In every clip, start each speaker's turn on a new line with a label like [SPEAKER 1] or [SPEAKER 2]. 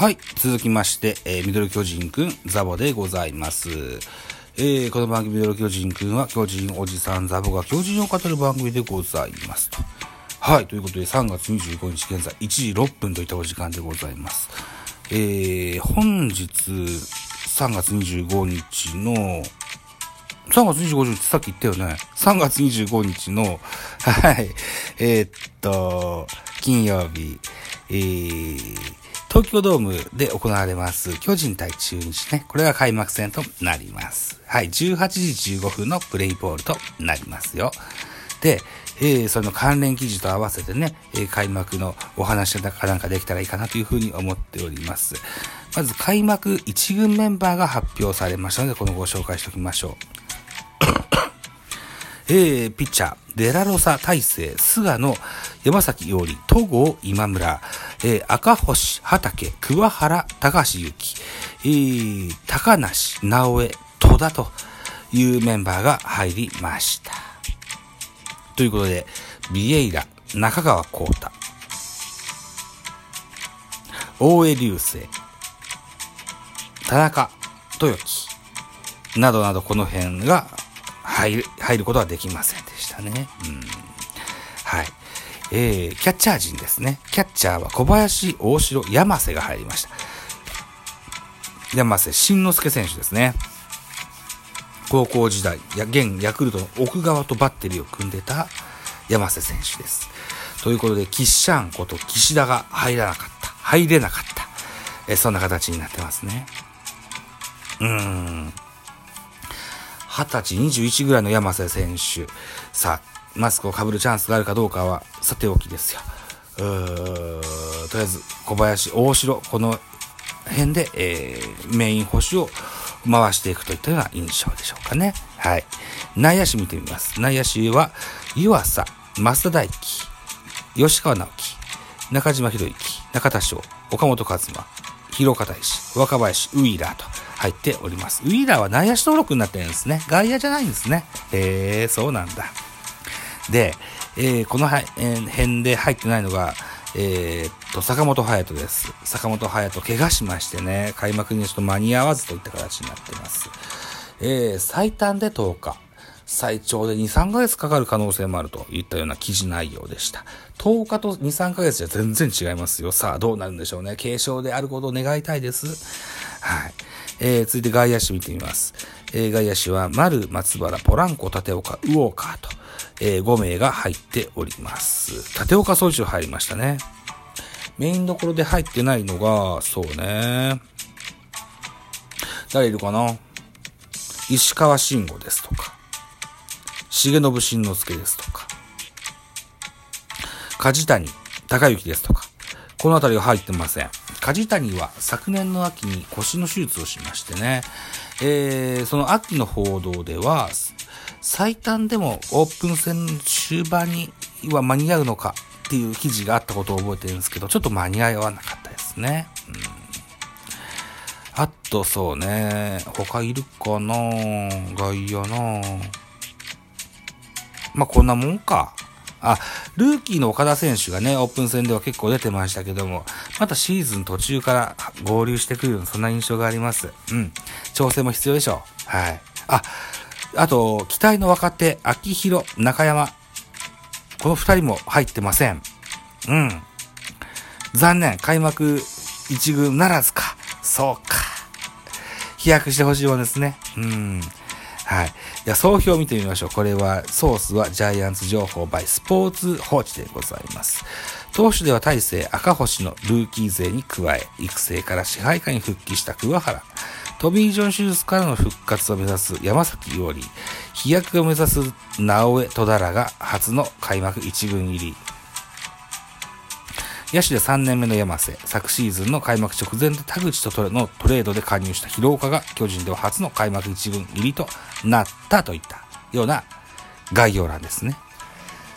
[SPEAKER 1] はい。続きまして、えーミドル巨人くん、ザボでございます。えーこの番組ミドル巨人くんは、巨人おじさんザボが巨人を語る番組でございますと。はい。ということで、3月25日現在、1時6分といったお時間でございます。えー本日、3月25日の、3月25日ってさっき言ったよね。3月25日の、はい、えーっと、金曜日、えー、東京ドームで行われます巨人対中日ね。これが開幕戦となります。はい、18時15分のプレイボールとなりますよ。で、えーその関連記事と合わせてね、えー開幕のお話かなんかできたらいいかなというふうに思っております。まず開幕1軍メンバーが発表されましたので、このご紹介しておきましょう。えー、ピッチャー、デラロサ大勢、菅野、山崎伊織、戸郷、今村、えー、赤星、畑、桑原、高橋由紀、えー、高梨、直江、戸田というメンバーが入りました。ということで、ビエイラ、中川幸太、大江流星、田中豊樹、などなどこの辺が入る、入ることはできませんでしたね。うん。はい。えー、キャッチャー陣ですね。キャッチャーは小林、大城、山瀬が入りました。山瀬慎之介選手ですね。高校時代、や現ヤクルトの奥川とバッテリーを組んでた山瀬選手です。ということで、キッシャンこと岸田が入らなかった。入れなかった。えーそんな形になってますね。うーん。20歳、21ぐらいの山瀬選手。さあ、マスクを被るチャンスがあるかどうかは、さておきですよ。とりあえず、小林、大城、この辺で、えーメイン星を回していくといったような印象でしょうかね。はい。内野手見てみます。内野手は、湯浅、増田大輝、吉川直樹、中島博之、中田翔、岡本和真、広岡大志、若林、ウィーラーと入っております。ウィーラーは内野手登録になってるんですね。外野じゃないんですね。へえ、そうなんだ。で、えーこの、辺で入ってないのが、えーっと、坂本勇人です。坂本勇人、怪我しましてね、開幕にちょっと間に合わずといった形になってます。えー最短で10日。最長で2、3ヶ月かかる可能性もあるといったような記事内容でした。10日と2、3ヶ月じゃ全然違いますよ。さあ、どうなるんでしょうね。軽症であることを願いたいです。はい。えー、続いて外野手見てみます。えー外野手は、丸、松原、ポランコ、立岡、ウォーカーと、えー5名が入っております。立岡総一入りましたね。メインどころで入ってないのが、そうね。誰いるかな？石川慎吾ですとか、重信慎之介ですとか、梶谷隆之ですとか、この辺りが入ってません。梶谷は昨年の秋に腰の手術をしましてね、えー、その秋の報道では、最短でもオープン戦終盤には間に合うのかっていう記事があったことを覚えてるんですけど、ちょっと間に合わなかったですね。うんあと、そうね。他いるかな外野なまあ、こんなもんか。あ、ルーキーの岡田選手がね、オープン戦では結構出てましたけども、またシーズン途中から合流してくるような、そんな印象があります。うん。調整も必要でしょう。はい。あ、あと、期待の若手、秋広、中山。この二人も入ってません。うん。残念。開幕一軍ならずか。そうか。飛躍してほしいもんですね。うん。はい。じゃ、総評を見てみましょう。これは、ソースはジャイアンツ情報 by スポーツ報知でございます。投手では大勢赤星のルーキー勢に加え、育成から支配下に復帰した桑原、トミー・ジョン手術からの復活を目指す山崎伊織、飛躍を目指す直江戸田らが初の開幕1軍入り。野手で3年目の山瀬、昨シーズンの開幕直前で田口とのトレードで加入した広岡が巨人では初の開幕1軍入りとなったといったような概要欄ですね。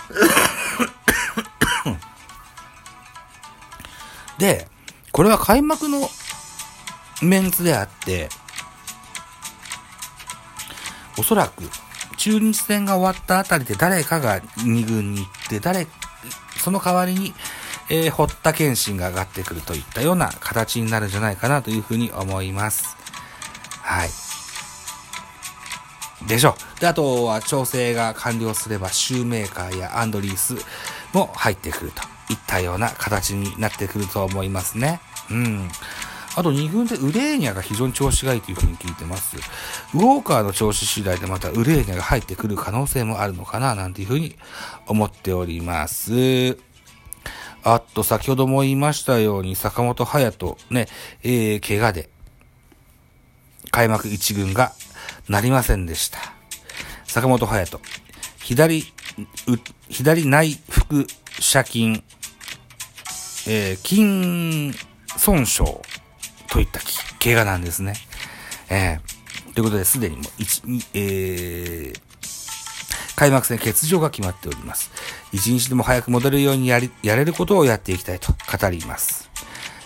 [SPEAKER 1] で、これは開幕のメンツであって、おそらく中日戦が終わったあたりで誰かが2軍に行って、誰、その代わりに、えー、堀田健信が上がってくるといったような形になるんじゃないかなというふうに思います。はい。でしょう。で、あとは調整が完了すれば、シューメーカーやアンドリースも入ってくるといったような形になってくると思いますね。うん。あと2軍でウレーニャが非常に調子がいいというふうに聞いてます。ウォーカーの調子次第でまたウレーニャが入ってくる可能性もあるのかななんていうふうに思っております。あっと、先ほども言いましたように、坂本隼人ね、えー、怪我で、開幕1軍がなりませんでした。坂本隼人、左、左内腹斜筋、えー、筋損傷といった怪我なんですね。えー、ということで、すでにもう、一、えー、開幕戦欠場が決まっております。一日でも早く戻れるようにやり、やれることをやっていきたいと語ります。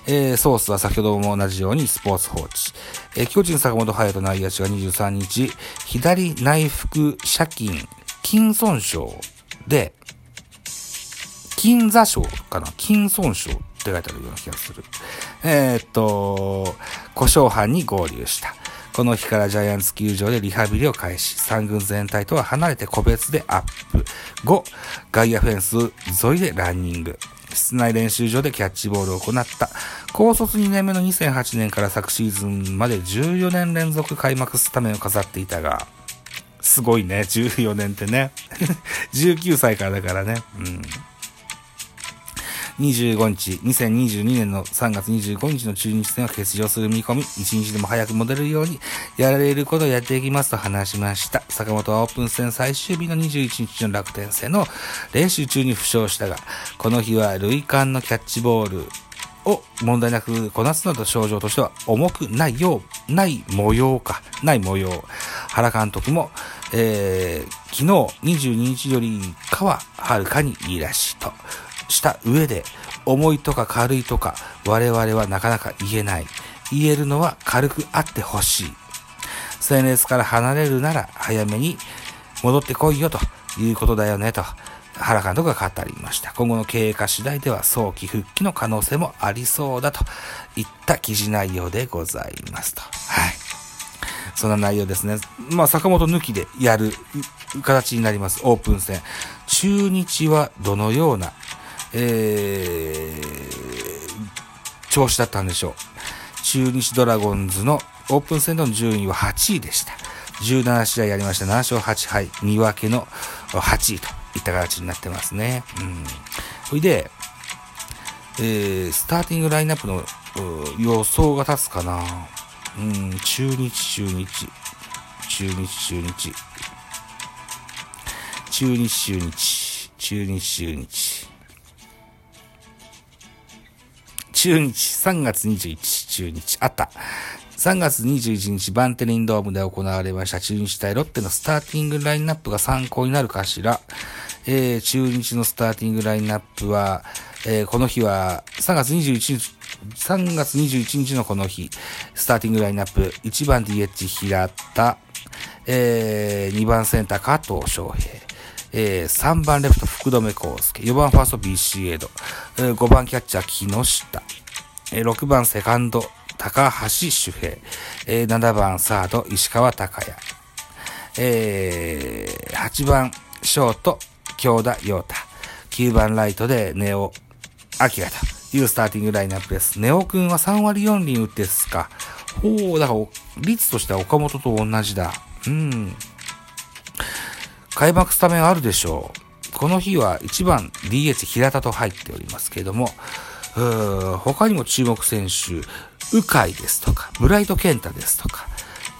[SPEAKER 1] えー、ソースは先ほども同じようにスポーツ報知。えー、巨人坂本隼人内野手が23日、左内腹斜筋、筋損傷で、筋座症かな？筋損傷って書いてあるような気がする。えー、っと、故障班に合流した。この日からジャイアンツ球場でリハビリを開始。3軍全体とは離れて個別でアップ。5、外野フェンス沿いでランニング。室内練習場でキャッチボールを行った。高卒2年目の2008年から昨シーズンまで14年連続開幕スタメンを飾っていたが、すごいね、14年ってね。19歳からだからね。うん。25日、2022年の3月25日の中日戦は欠場する見込み、1日でも早く戻れるようにやられることをやっていきますと話しました。坂本はオープン戦最終日の21日の楽天戦の練習中に負傷したが、この日は塁間のキャッチボールを問題なくこなすなど症状としては重くないよう、ない模様か、ない模様。原監督も、えー、昨日22日よりかははるかにいいらしいと。した上で、重いとか軽いとか、我々はなかなか言えない。言えるのは軽くあってほしい。戦列から離れるなら早めに戻ってこいよということだよねと原監督が語りました。今後の経営化次第では早期復帰の可能性もありそうだといった記事内容でございますと。はい。そんな内容ですね。まあ、坂本抜きでやる形になります。オープン戦。中日はどのようなえー、調子だったんでしょう。中日ドラゴンズのオープン戦の順位は8位でした。17試合やりました。7勝8敗、2分けの8位といった形になってますね。うん。それで、えー、スターティングラインナップの予想が立つかな。うん、中日、中日、中日、中日、中日、中日、中日、中日。中日、3月21日、中日、あった。3月21日、バンテリンドームで行われました中日対ロッテのスターティングラインナップが参考になるかしら。えー、中日のスターティングラインナップは、えー、この日は、3月21日、3月21日のこの日、スターティングラインナップ、1番 DH 平田、えー、2番センター加藤翔平、えー、3番レフト福留孝介、4番ファースト BC エイド、えー、5番キャッチャー木下、えー、6番セカンド高橋周平、えー、7番サード石川隆也、えー、8番ショート京田陽太、9番ライトでネオアキラというスターティングラインナップです。ネオくんは3割4厘打ってすか。ほう、だから、率としては岡本と同じだ。うん。開幕スタメンあるでしょう。この日は1番 DH 平田と入っておりますけれども、他にも注目選手、鵜飼ですとか、ブライト健太ですとか、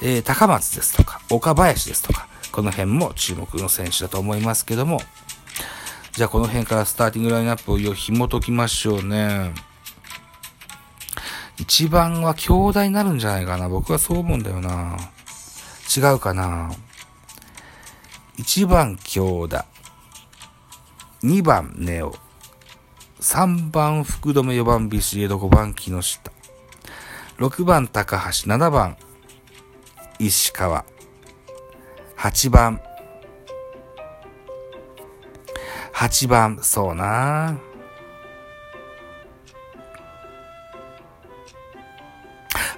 [SPEAKER 1] えー高松ですとか、岡林ですとか、この辺も注目の選手だと思いますけども、じゃあこの辺からスターティングラインナップを紐解きましょうね。一番は兄弟になるんじゃないかな。僕はそう思うんだよな。違うかな。一番京田。二番ネオ。三番福留、四番ビシエド、五番木下。六番高橋、七番石川。八番。八番、そうな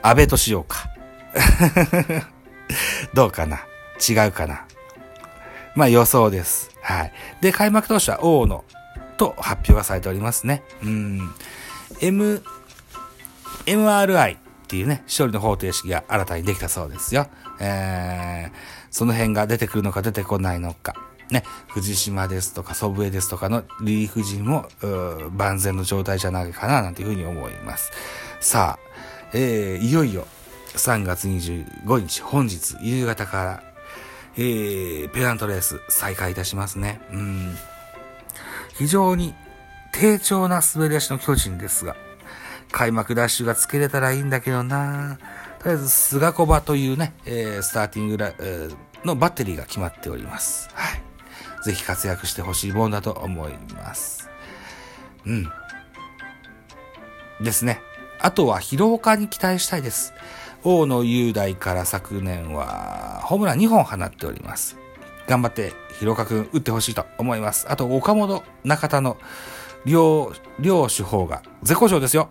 [SPEAKER 1] 安倍としようか。どうかな？違うかな？まあ予想です。はい。で、開幕投手は大野と発表がされておりますね。うん。M、MRI っていうね、勝利の方程式が新たにできたそうですよ。えー、その辺が出てくるのか出てこないのか。ね、藤島ですとか祖父江ですとかのリーフ陣も、万全の状態じゃないかな、なんていうふうに思います。さあ、えー、いよいよ3月25日、本日夕方から、えー、ペナントレース再開いたしますね。うん。非常に低調な滑り出しの巨人ですが、開幕ダッシュがつけれたらいいんだけどなとりあえず、菅小場というね、えースターティングラ、えーのバッテリーが決まっております。はい。ぜひ活躍してほしいもんだと思います。うん。ですね。あとは疲労感に期待したいです。大野雄大から昨年はホームラン2本放っております。頑張って広岡君打ってほしいと思います。あと岡本中田の両、両手法が絶好調ですよ。